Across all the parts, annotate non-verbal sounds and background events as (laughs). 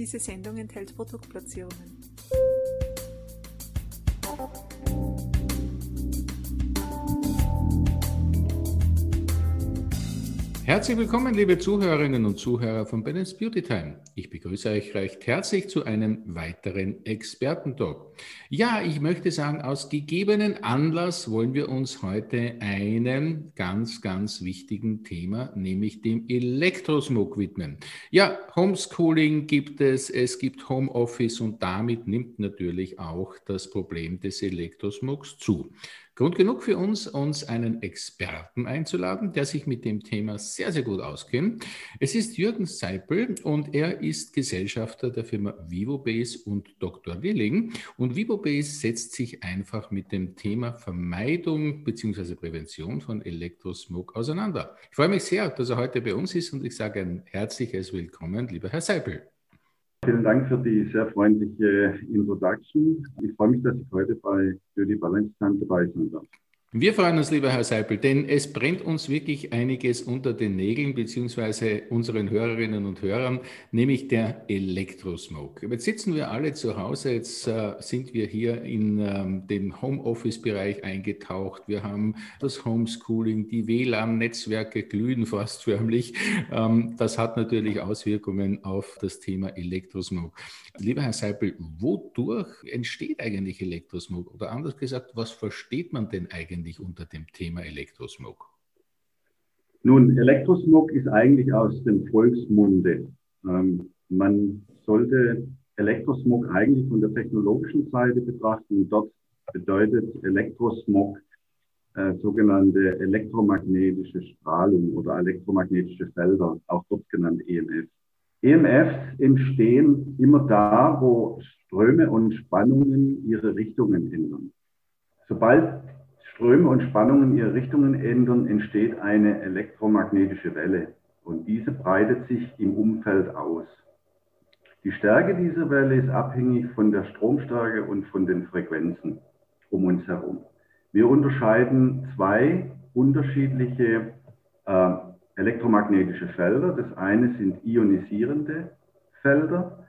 Diese Sendung enthält Produktplatzierungen. Herzlich willkommen, liebe Zuhörerinnen und Zuhörer von Bennett's Beauty Time. Ich begrüße euch recht herzlich zu einem weiteren Expertentalk. Ja, ich möchte sagen, aus gegebenen Anlass wollen wir uns heute einem ganz, ganz wichtigen Thema, nämlich dem Elektrosmog widmen. Ja, Homeschooling gibt es, es gibt Homeoffice und damit nimmt natürlich auch das Problem des Elektrosmogs zu. Grund genug für uns, uns einen Experten einzuladen, der sich mit dem Thema sehr, sehr gut auskennt. Es ist Jürgen Seipel und er ist Gesellschafter der Firma VivoBase und Dr. Willing. Und VivoBase setzt sich einfach mit dem Thema Vermeidung bzw. Prävention von Elektrosmog auseinander. Ich freue mich sehr, dass er heute bei uns ist und ich sage ein herzliches Willkommen, lieber Herr Seipel. Vielen Dank für die sehr freundliche Introduction. Ich freue mich, dass ich heute bei Beauty Balance Time dabei sein darf. Wir freuen uns, lieber Herr Seipel, denn es brennt uns wirklich einiges unter den Nägeln, beziehungsweise unseren Hörerinnen und Hörern, nämlich der Elektrosmog. Jetzt sitzen wir alle zu Hause, jetzt äh, sind wir hier in ähm, den Homeoffice-Bereich eingetaucht. Wir haben das Homeschooling, die WLAN-Netzwerke glühen fast förmlich. Ähm, das hat natürlich Auswirkungen auf das Thema Elektrosmog. Lieber Herr Seipel, wodurch entsteht eigentlich Elektrosmog? Oder anders gesagt, was versteht man denn eigentlich? Eigentlich unter dem Thema Elektrosmog? Nun, Elektrosmog ist eigentlich aus dem Volksmunde. Ähm, man sollte Elektrosmog eigentlich von der technologischen Seite betrachten. Dort bedeutet Elektrosmog äh, sogenannte elektromagnetische Strahlung oder elektromagnetische Felder, auch dort genannt EMF. EMFs entstehen immer da, wo Ströme und Spannungen ihre Richtungen ändern. Sobald Ströme und Spannungen ihre Richtungen ändern, entsteht eine elektromagnetische Welle und diese breitet sich im Umfeld aus. Die Stärke dieser Welle ist abhängig von der Stromstärke und von den Frequenzen um uns herum. Wir unterscheiden zwei unterschiedliche äh, elektromagnetische Felder. Das eine sind ionisierende Felder.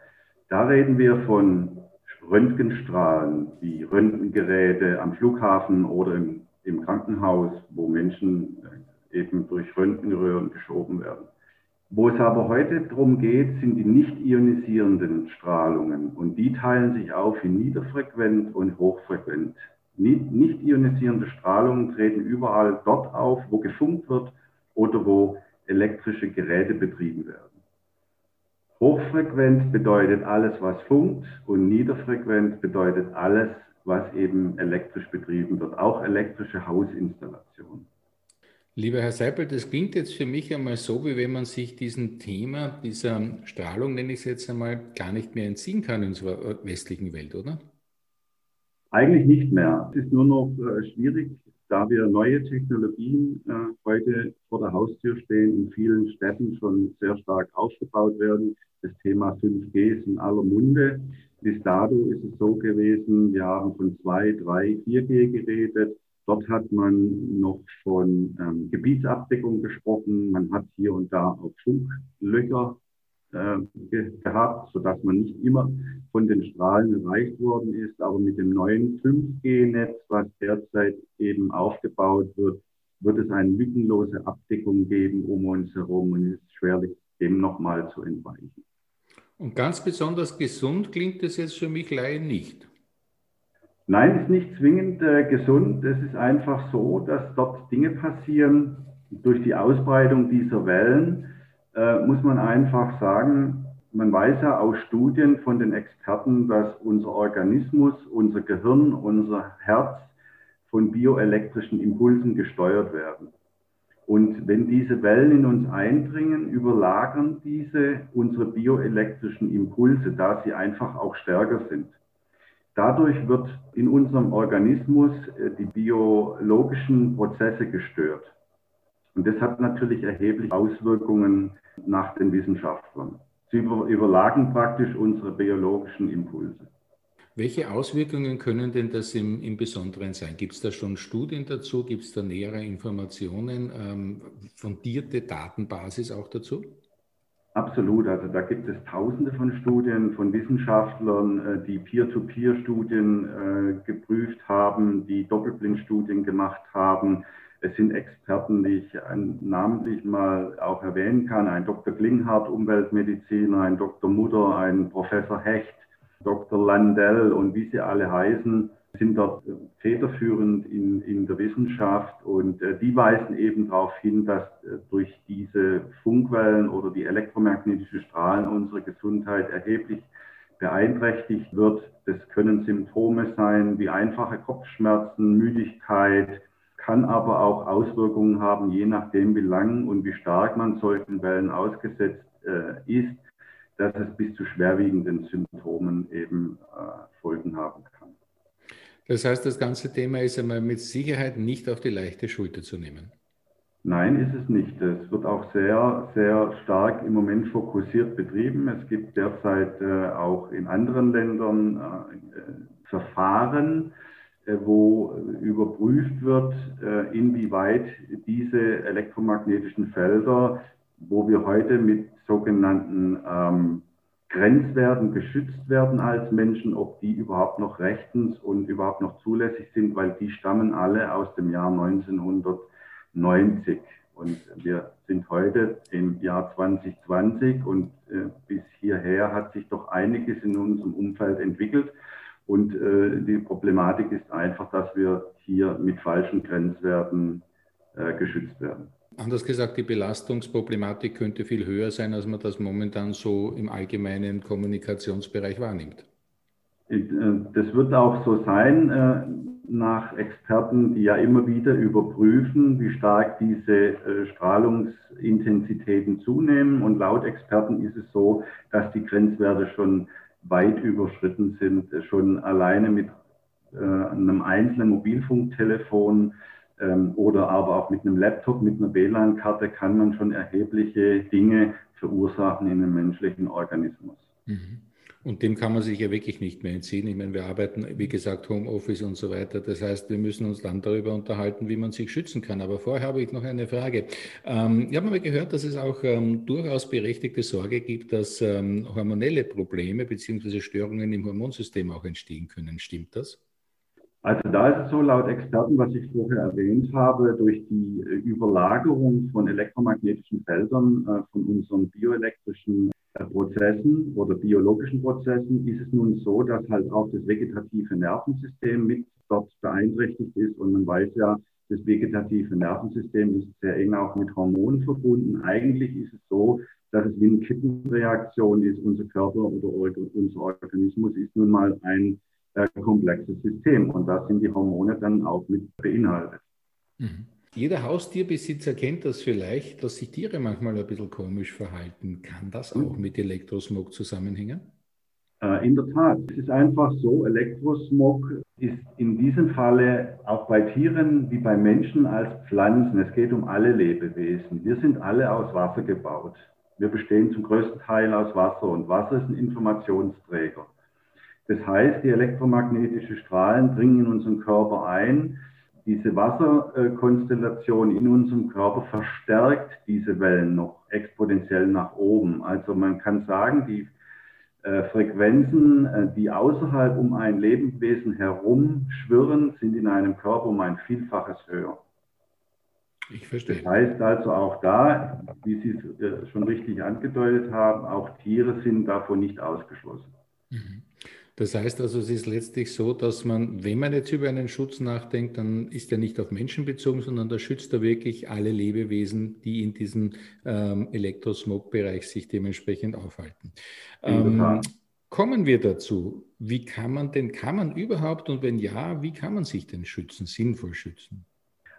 Da reden wir von Röntgenstrahlen wie Röntgengeräte am Flughafen oder im, im Krankenhaus, wo Menschen äh, eben durch Röntgenröhren geschoben werden. Wo es aber heute darum geht, sind die nicht ionisierenden Strahlungen und die teilen sich auf in niederfrequent und hochfrequent. Nicht ionisierende Strahlungen treten überall dort auf, wo gefunkt wird oder wo elektrische Geräte betrieben werden. Hochfrequent bedeutet alles, was funkt und niederfrequent bedeutet alles, was eben elektrisch betrieben wird, auch elektrische Hausinstallationen. Lieber Herr Seipel, das klingt jetzt für mich einmal so, wie wenn man sich diesem Thema, dieser Strahlung, nenne ich es jetzt einmal, gar nicht mehr entziehen kann in unserer westlichen Welt, oder? Eigentlich nicht mehr. Es ist nur noch äh, schwierig, da wir neue Technologien äh, heute vor der Haustür stehen, in vielen Städten schon sehr stark aufgebaut werden. Das Thema 5G ist in aller Munde. Bis dato ist es so gewesen, wir haben von 2, 3, 4G geredet. Dort hat man noch von ähm, Gebietsabdeckung gesprochen. Man hat hier und da auch Funklöcher äh, gehabt, sodass man nicht immer von den Strahlen erreicht worden ist. Aber mit dem neuen 5G-Netz, was derzeit eben aufgebaut wird, wird es eine lückenlose Abdeckung geben um uns herum und es ist schwerlich, dem nochmal zu entweichen. Und ganz besonders gesund klingt es jetzt für mich Laien nicht. Nein, ist nicht zwingend äh, gesund. Es ist einfach so, dass dort Dinge passieren durch die Ausbreitung dieser Wellen äh, muss man einfach sagen, man weiß ja aus Studien von den Experten, dass unser Organismus, unser Gehirn, unser Herz von bioelektrischen Impulsen gesteuert werden. Und wenn diese Wellen in uns eindringen, überlagern diese unsere bioelektrischen Impulse, da sie einfach auch stärker sind. Dadurch wird in unserem Organismus äh, die biologischen Prozesse gestört. Und das hat natürlich erhebliche Auswirkungen nach den Wissenschaftlern. Sie überlagen praktisch unsere biologischen Impulse. Welche Auswirkungen können denn das im, im Besonderen sein? Gibt es da schon Studien dazu? Gibt es da nähere Informationen, ähm, fundierte Datenbasis auch dazu? Absolut, also da gibt es tausende von Studien von Wissenschaftlern, äh, die Peer-to-Peer-Studien äh, geprüft haben, die Doppelblindstudien gemacht haben. Es sind Experten, die ich namentlich mal auch erwähnen kann, ein Dr. Klinghardt, Umweltmediziner, ein Dr. Mutter, ein Professor Hecht, Dr. Landell und wie sie alle heißen, sind dort federführend in, in der Wissenschaft und äh, die weisen eben darauf hin, dass äh, durch diese Funkwellen oder die elektromagnetische Strahlen unsere Gesundheit erheblich beeinträchtigt wird. Das können Symptome sein wie einfache Kopfschmerzen, Müdigkeit, kann aber auch Auswirkungen haben, je nachdem, wie lang und wie stark man solchen Wellen ausgesetzt äh, ist, dass es bis zu schwerwiegenden Symptomen eben äh, Folgen haben kann. Das heißt, das ganze Thema ist einmal mit Sicherheit nicht auf die leichte Schulter zu nehmen. Nein, ist es nicht. Es wird auch sehr, sehr stark im Moment fokussiert betrieben. Es gibt derzeit äh, auch in anderen Ländern äh, Verfahren, äh, wo überprüft wird, äh, inwieweit diese elektromagnetischen Felder, wo wir heute mit sogenannten ähm, Grenzwerten geschützt werden als Menschen, ob die überhaupt noch rechtens und überhaupt noch zulässig sind, weil die stammen alle aus dem Jahr 1990. Und wir sind heute im Jahr 2020 und äh, bis hierher hat sich doch einiges in unserem Umfeld entwickelt. Und äh, die Problematik ist einfach, dass wir hier mit falschen Grenzwerten äh, geschützt werden. Anders gesagt, die Belastungsproblematik könnte viel höher sein, als man das momentan so im allgemeinen Kommunikationsbereich wahrnimmt. Äh, das wird auch so sein äh, nach Experten, die ja immer wieder überprüfen, wie stark diese äh, Strahlungsintensitäten zunehmen. Und laut Experten ist es so, dass die Grenzwerte schon weit überschritten sind, schon alleine mit einem einzelnen Mobilfunktelefon oder aber auch mit einem Laptop, mit einer WLAN-Karte kann man schon erhebliche Dinge verursachen in einem menschlichen Organismus. Mhm. Und dem kann man sich ja wirklich nicht mehr entziehen. Ich meine, wir arbeiten, wie gesagt, Homeoffice und so weiter. Das heißt, wir müssen uns dann darüber unterhalten, wie man sich schützen kann. Aber vorher habe ich noch eine Frage. Ähm, ich habe mal gehört, dass es auch ähm, durchaus berechtigte Sorge gibt, dass ähm, hormonelle Probleme bzw. Störungen im Hormonsystem auch entstehen können. Stimmt das? Also da ist es so, laut Experten, was ich vorher erwähnt habe, durch die äh, Überlagerung von elektromagnetischen Feldern äh, von unseren bioelektrischen äh, Prozessen oder biologischen Prozessen ist es nun so, dass halt auch das vegetative Nervensystem mit dort beeinträchtigt ist. Und man weiß ja, das vegetative Nervensystem ist sehr eng auch mit Hormonen verbunden. Eigentlich ist es so, dass es wie eine Kettenreaktion ist. Unser Körper oder unser Organismus ist nun mal ein äh, komplexes System. Und da sind die Hormone dann auch mit beinhaltet. Mhm. Jeder Haustierbesitzer kennt das vielleicht, dass sich Tiere manchmal ein bisschen komisch verhalten. Kann das auch mit Elektrosmog zusammenhängen? Äh, in der Tat. Es ist einfach so, Elektrosmog ist in diesem Falle auch bei Tieren wie bei Menschen als Pflanzen. Es geht um alle Lebewesen. Wir sind alle aus Wasser gebaut. Wir bestehen zum größten Teil aus Wasser und Wasser ist ein Informationsträger. Das heißt, die elektromagnetischen Strahlen dringen in unseren Körper ein. Diese Wasserkonstellation in unserem Körper verstärkt diese Wellen noch exponentiell nach oben. Also man kann sagen, die äh, Frequenzen, äh, die außerhalb um ein Lebewesen herum schwirren, sind in einem Körper um ein Vielfaches höher. Ich verstehe. Das heißt also auch da, wie Sie es äh, schon richtig angedeutet haben, auch Tiere sind davon nicht ausgeschlossen. Mhm. Das heißt also, es ist letztlich so, dass man, wenn man jetzt über einen Schutz nachdenkt, dann ist er nicht auf Menschen bezogen, sondern da schützt er wirklich alle Lebewesen, die in diesem ähm, Elektrosmog-Bereich sich dementsprechend aufhalten. Ähm, kommen wir dazu. Wie kann man denn, kann man überhaupt und wenn ja, wie kann man sich denn schützen, sinnvoll schützen?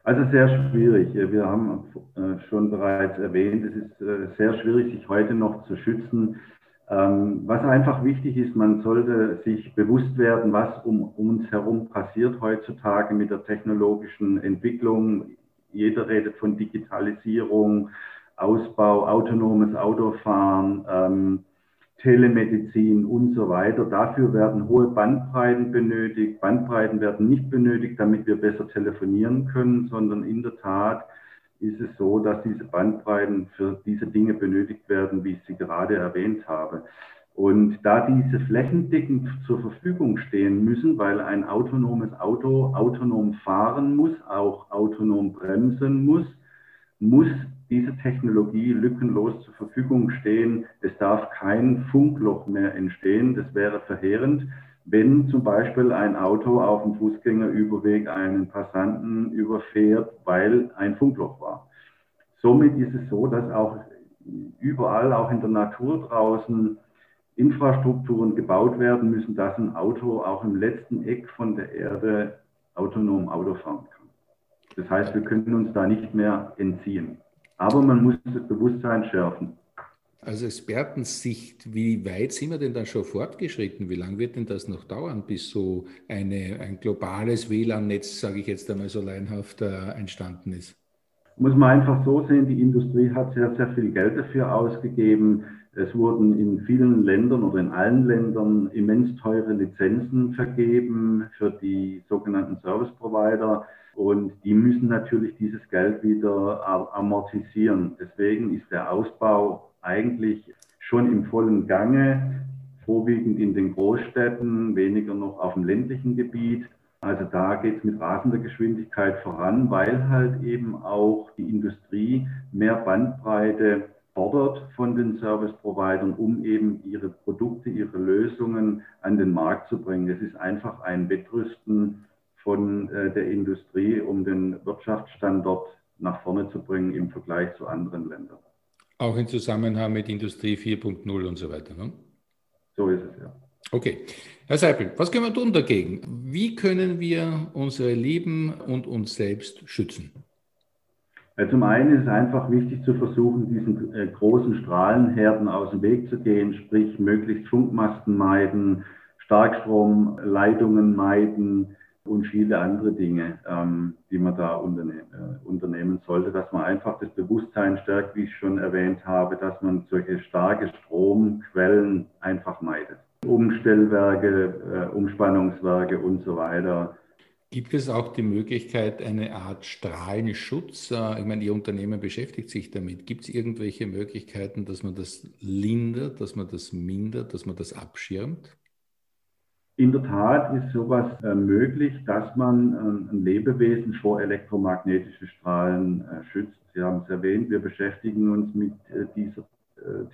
Also sehr schwierig. Wir haben äh, schon bereits erwähnt, es ist äh, sehr schwierig, sich heute noch zu schützen. Ähm, was einfach wichtig ist, man sollte sich bewusst werden, was um uns herum passiert heutzutage mit der technologischen Entwicklung. Jeder redet von Digitalisierung, Ausbau, autonomes Autofahren, ähm, Telemedizin und so weiter. Dafür werden hohe Bandbreiten benötigt. Bandbreiten werden nicht benötigt, damit wir besser telefonieren können, sondern in der Tat ist es so, dass diese Bandbreiten für diese Dinge benötigt werden, wie ich sie gerade erwähnt habe. Und da diese flächendeckend zur Verfügung stehen müssen, weil ein autonomes Auto autonom fahren muss, auch autonom bremsen muss, muss diese Technologie lückenlos zur Verfügung stehen. Es darf kein Funkloch mehr entstehen. Das wäre verheerend, wenn zum Beispiel ein Auto auf dem Fußgängerüberweg einen Passanten überfährt, weil ein Funkloch war. Somit ist es so, dass auch überall, auch in der Natur draußen, Infrastrukturen gebaut werden müssen, dass ein Auto auch im letzten Eck von der Erde autonom Auto fahren kann. Das heißt, wir können uns da nicht mehr entziehen. Aber man muss das Bewusstsein schärfen. Aus Expertensicht, wie weit sind wir denn da schon fortgeschritten? Wie lange wird denn das noch dauern, bis so eine, ein globales WLAN-Netz, sage ich jetzt einmal so leinhaft, äh, entstanden ist? Muss man einfach so sehen, die Industrie hat sehr, sehr viel Geld dafür ausgegeben. Es wurden in vielen Ländern oder in allen Ländern immens teure Lizenzen vergeben für die sogenannten Service Provider. Und die müssen natürlich dieses Geld wieder amortisieren. Deswegen ist der Ausbau eigentlich schon im vollen Gange, vorwiegend in den Großstädten, weniger noch auf dem ländlichen Gebiet. Also da geht es mit rasender Geschwindigkeit voran, weil halt eben auch die Industrie mehr Bandbreite fordert von den Service-Providern, um eben ihre Produkte, ihre Lösungen an den Markt zu bringen. Es ist einfach ein Wettrüsten von äh, der Industrie, um den Wirtschaftsstandort nach vorne zu bringen im Vergleich zu anderen Ländern. Auch im Zusammenhang mit Industrie 4.0 und so weiter. Ne? So ist es ja. Okay. Herr Seipel, was können wir tun dagegen? Wie können wir unsere Lieben und uns selbst schützen? Zum einen ist es einfach wichtig zu versuchen, diesen äh, großen Strahlenherden aus dem Weg zu gehen, sprich möglichst Funkmasten meiden, Starkstromleitungen meiden, und viele andere Dinge, ähm, die man da unterne äh, unternehmen sollte, dass man einfach das Bewusstsein stärkt, wie ich schon erwähnt habe, dass man solche starke Stromquellen einfach meidet. Umstellwerke, äh, Umspannungswerke und so weiter. Gibt es auch die Möglichkeit, eine Art Strahlenschutz? Äh, ich meine, Ihr Unternehmen beschäftigt sich damit. Gibt es irgendwelche Möglichkeiten, dass man das lindert, dass man das mindert, dass man das abschirmt? In der Tat ist sowas äh, möglich, dass man äh, ein Lebewesen vor elektromagnetischen Strahlen äh, schützt. Sie haben es erwähnt, wir beschäftigen uns mit äh, dieser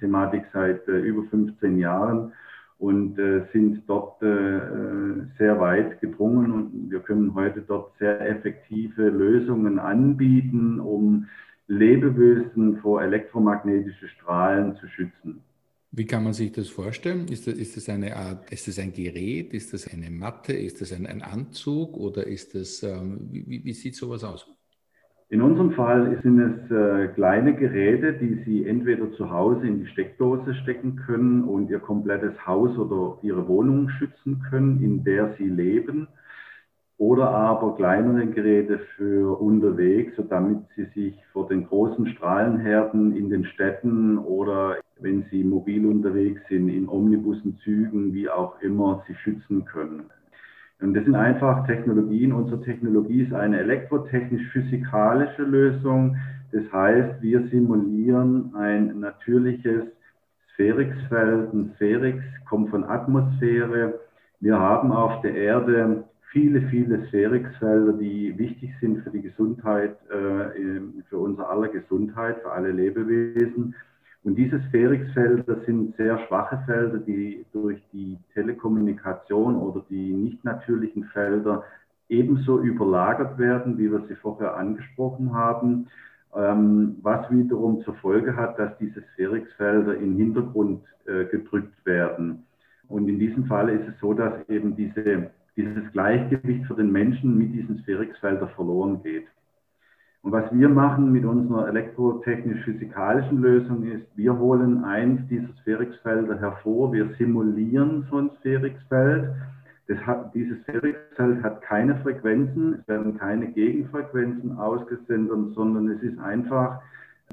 Thematik seit über 15 Jahren und sind dort sehr weit gedrungen und wir können heute dort sehr effektive Lösungen anbieten, um Lebewesen vor elektromagnetischen Strahlen zu schützen. Wie kann man sich das vorstellen? Ist das, ist das eine Art, ist das ein Gerät, ist das eine Matte, ist das ein, ein Anzug oder ist das, ähm, wie, wie, sieht sowas aus? In unserem Fall sind es äh, kleine Geräte, die Sie entweder zu Hause in die Steckdose stecken können und Ihr komplettes Haus oder Ihre Wohnung schützen können, in der Sie leben oder aber kleinere Geräte für unterwegs, damit sie sich vor den großen Strahlenherden in den Städten oder wenn sie mobil unterwegs sind, in Omnibussen, Zügen, wie auch immer, sie schützen können. Und das sind einfach Technologien. Unsere Technologie ist eine elektrotechnisch-physikalische Lösung. Das heißt, wir simulieren ein natürliches Sphärixfeld. Ein Sphärix kommt von Atmosphäre. Wir haben auf der Erde viele, viele Sphärixfelder, die wichtig sind für die Gesundheit, äh, für unser aller Gesundheit, für alle Lebewesen. Und diese Sphärixfelder sind sehr schwache Felder, die durch die Telekommunikation oder die nicht natürlichen Felder ebenso überlagert werden, wie wir sie vorher angesprochen haben, ähm, was wiederum zur Folge hat, dass diese Sphärixfelder in den Hintergrund äh, gedrückt werden. Und in diesem Fall ist es so, dass eben diese dieses Gleichgewicht für den Menschen mit diesen Sphärixfeldern verloren geht. Und was wir machen mit unserer elektrotechnisch-physikalischen Lösung ist, wir holen eins dieser Sphärixfelder hervor, wir simulieren so ein Sphärixfeld. Hat, dieses Sphärixfeld hat keine Frequenzen, es werden keine Gegenfrequenzen ausgesendet, sondern es ist einfach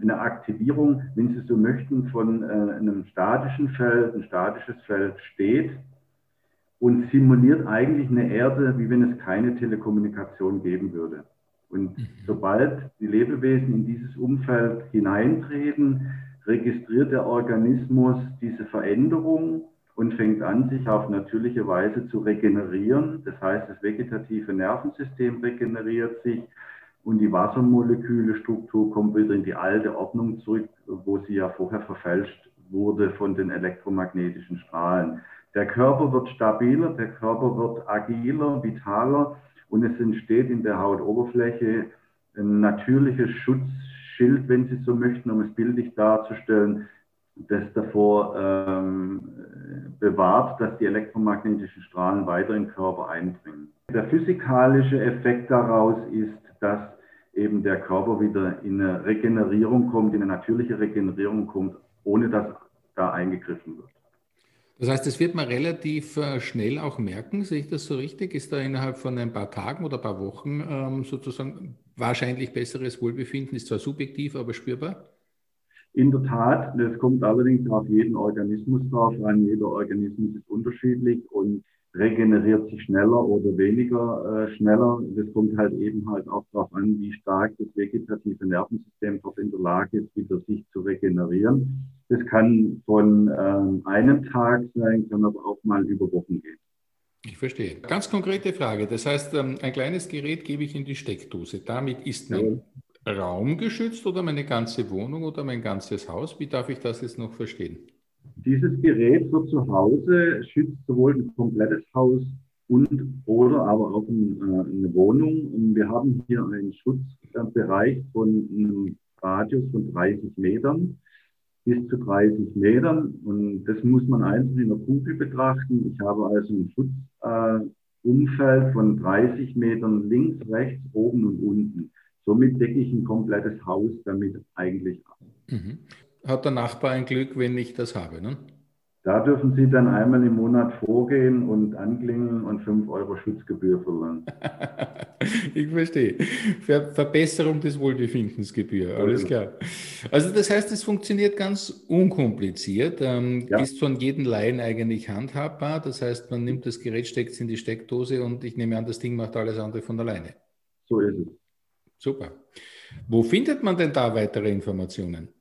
eine Aktivierung, wenn Sie so möchten, von äh, einem statischen Feld. Ein statisches Feld steht und simuliert eigentlich eine Erde, wie wenn es keine Telekommunikation geben würde. Und mhm. sobald die Lebewesen in dieses Umfeld hineintreten, registriert der Organismus diese Veränderung und fängt an, sich auf natürliche Weise zu regenerieren. Das heißt, das vegetative Nervensystem regeneriert sich und die Wassermolekülestruktur kommt wieder in die alte Ordnung zurück, wo sie ja vorher verfälscht wurde von den elektromagnetischen Strahlen. Der Körper wird stabiler, der Körper wird agiler, vitaler und es entsteht in der Hautoberfläche ein natürliches Schutzschild, wenn Sie so möchten, um es bildlich darzustellen, das davor ähm, bewahrt, dass die elektromagnetischen Strahlen weiter in den Körper eindringen. Der physikalische Effekt daraus ist, dass eben der Körper wieder in eine Regenerierung kommt, in eine natürliche Regenerierung kommt, ohne dass da eingegriffen wird. Das heißt, das wird man relativ äh, schnell auch merken, sehe ich das so richtig? Ist da innerhalb von ein paar Tagen oder ein paar Wochen ähm, sozusagen wahrscheinlich besseres Wohlbefinden? Ist zwar subjektiv, aber spürbar? In der Tat, das kommt allerdings auf jeden Organismus drauf an. Jeder Organismus ist unterschiedlich und regeneriert sich schneller oder weniger äh, schneller. Das kommt halt eben halt auch darauf an, wie stark das vegetative Nervensystem dort in der Lage ist, wieder sich zu regenerieren. Das kann von ähm, einem Tag sein, kann aber auch mal über Wochen gehen. Ich verstehe. Ganz konkrete Frage. Das heißt, ähm, ein kleines Gerät gebe ich in die Steckdose. Damit ist mein ja. Raum geschützt oder meine ganze Wohnung oder mein ganzes Haus? Wie darf ich das jetzt noch verstehen? Dieses Gerät für zu Hause schützt sowohl ein komplettes Haus und oder aber auch ein, äh, eine Wohnung. Und wir haben hier einen Schutzbereich von einem Radius von 30 Metern bis zu 30 Metern. Und das muss man einzeln in der Kugel betrachten. Ich habe also ein Schutzumfeld äh, von 30 Metern links, rechts, oben und unten. Somit decke ich ein komplettes Haus damit eigentlich ab. Mhm hat der Nachbar ein Glück, wenn ich das habe. Ne? Da dürfen Sie dann einmal im Monat vorgehen und anklingeln und 5 Euro Schutzgebühr verlangen. (laughs) ich verstehe. Ver Verbesserung des Wohlbefindensgebühr, alles klar. Also das heißt, es funktioniert ganz unkompliziert, ähm, ja. ist von jedem Laien eigentlich handhabbar. Das heißt, man nimmt das Gerät, steckt es in die Steckdose und ich nehme an, das Ding macht alles andere von alleine. So ist es. Super. Wo findet man denn da weitere Informationen?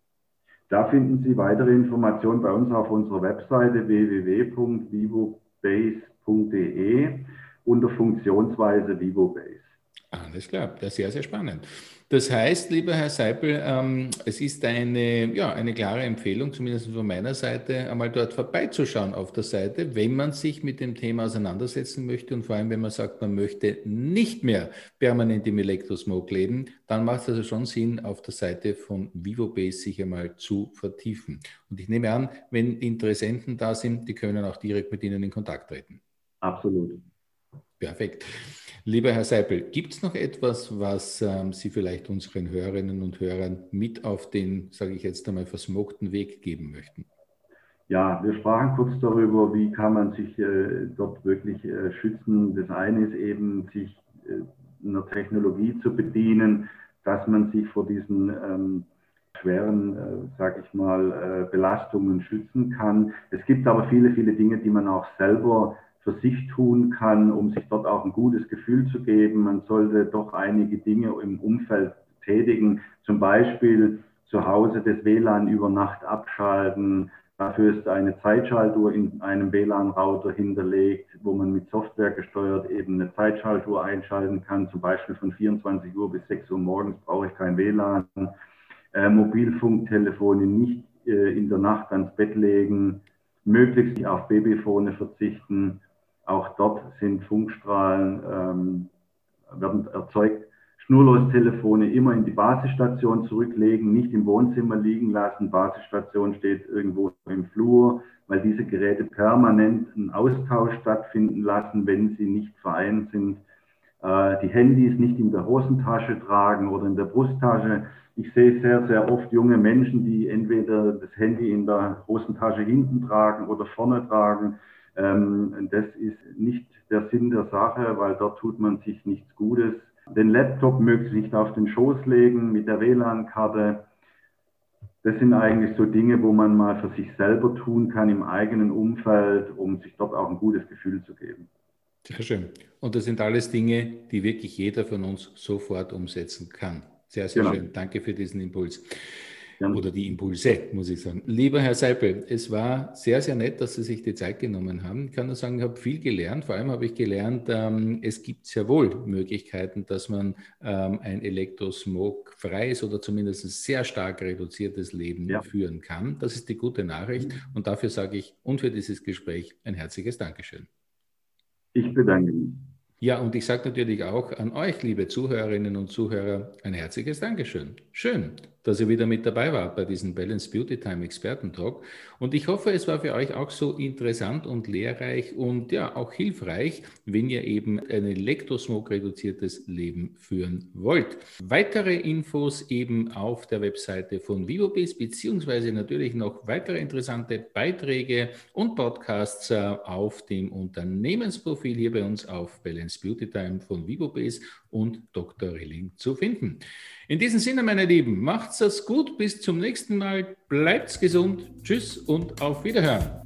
Da finden Sie weitere Informationen bei uns auf unserer Webseite www.vivobase.de unter Funktionsweise VivoBase. Alles klar, das ist sehr, sehr spannend. Das heißt, lieber Herr Seipel, ähm, es ist eine, ja, eine klare Empfehlung, zumindest von meiner Seite, einmal dort vorbeizuschauen auf der Seite, wenn man sich mit dem Thema auseinandersetzen möchte und vor allem, wenn man sagt, man möchte nicht mehr permanent im Elektrosmog leben, dann macht es also schon Sinn, auf der Seite von VivoBase sich einmal zu vertiefen. Und ich nehme an, wenn Interessenten da sind, die können auch direkt mit Ihnen in Kontakt treten. Absolut. Perfekt. Lieber Herr Seipel, gibt es noch etwas, was ähm, Sie vielleicht unseren Hörerinnen und Hörern mit auf den, sage ich jetzt einmal, versmogten Weg geben möchten? Ja, wir sprachen kurz darüber, wie kann man sich äh, dort wirklich äh, schützen. Das eine ist eben, sich äh, einer Technologie zu bedienen, dass man sich vor diesen ähm, schweren, äh, sage ich mal, äh, Belastungen schützen kann. Es gibt aber viele, viele Dinge, die man auch selber für sich tun kann, um sich dort auch ein gutes Gefühl zu geben. Man sollte doch einige Dinge im Umfeld tätigen, zum Beispiel zu Hause das WLAN über Nacht abschalten. Dafür ist eine Zeitschaltuhr in einem WLAN-Router hinterlegt, wo man mit Software gesteuert eben eine Zeitschaltuhr einschalten kann. Zum Beispiel von 24 Uhr bis 6 Uhr morgens brauche ich kein WLAN. Äh, Mobilfunktelefone nicht äh, in der Nacht ans Bett legen, möglichst auf Babyfone verzichten auch dort sind Funkstrahlen, ähm, werden erzeugt. Schnurlostelefone immer in die Basisstation zurücklegen, nicht im Wohnzimmer liegen lassen. Basisstation steht irgendwo im Flur, weil diese Geräte permanent einen Austausch stattfinden lassen, wenn sie nicht vereint sind. Äh, die Handys nicht in der Hosentasche tragen oder in der Brusttasche. Ich sehe sehr, sehr oft junge Menschen, die entweder das Handy in der Hosentasche hinten tragen oder vorne tragen. Ähm, das ist nicht der Sinn der Sache, weil dort tut man sich nichts Gutes. Den Laptop möglichst nicht auf den Schoß legen mit der WLAN-Karte. Das sind eigentlich so Dinge, wo man mal für sich selber tun kann im eigenen Umfeld, um sich dort auch ein gutes Gefühl zu geben. Sehr schön. Und das sind alles Dinge, die wirklich jeder von uns sofort umsetzen kann. Sehr, sehr genau. schön. Danke für diesen Impuls. Ja. Oder die Impulse, muss ich sagen. Lieber Herr Seipel, es war sehr, sehr nett, dass Sie sich die Zeit genommen haben. Ich kann nur sagen, ich habe viel gelernt. Vor allem habe ich gelernt, ähm, es gibt sehr wohl Möglichkeiten, dass man ähm, ein elektrosmog-freies oder zumindest ein sehr stark reduziertes Leben ja. führen kann. Das ist die gute Nachricht. Mhm. Und dafür sage ich und für dieses Gespräch ein herzliches Dankeschön. Ich bedanke mich. Ja, und ich sage natürlich auch an euch, liebe Zuhörerinnen und Zuhörer, ein herzliches Dankeschön. Schön, dass ihr wieder mit dabei wart bei diesem Balance Beauty Time Expertentalk. Und ich hoffe, es war für euch auch so interessant und lehrreich und ja, auch hilfreich, wenn ihr eben ein elektrosmog-reduziertes Leben führen wollt. Weitere Infos eben auf der Webseite von VivoBase, beziehungsweise natürlich noch weitere interessante Beiträge und Podcasts äh, auf dem Unternehmensprofil hier bei uns auf Balance Beauty Time von VivoBase und Dr. Rilling zu finden. In diesem Sinne, meine Lieben, macht's das gut. Bis zum nächsten Mal. Bleibt's gesund. Tschüss und auf Wiederhören.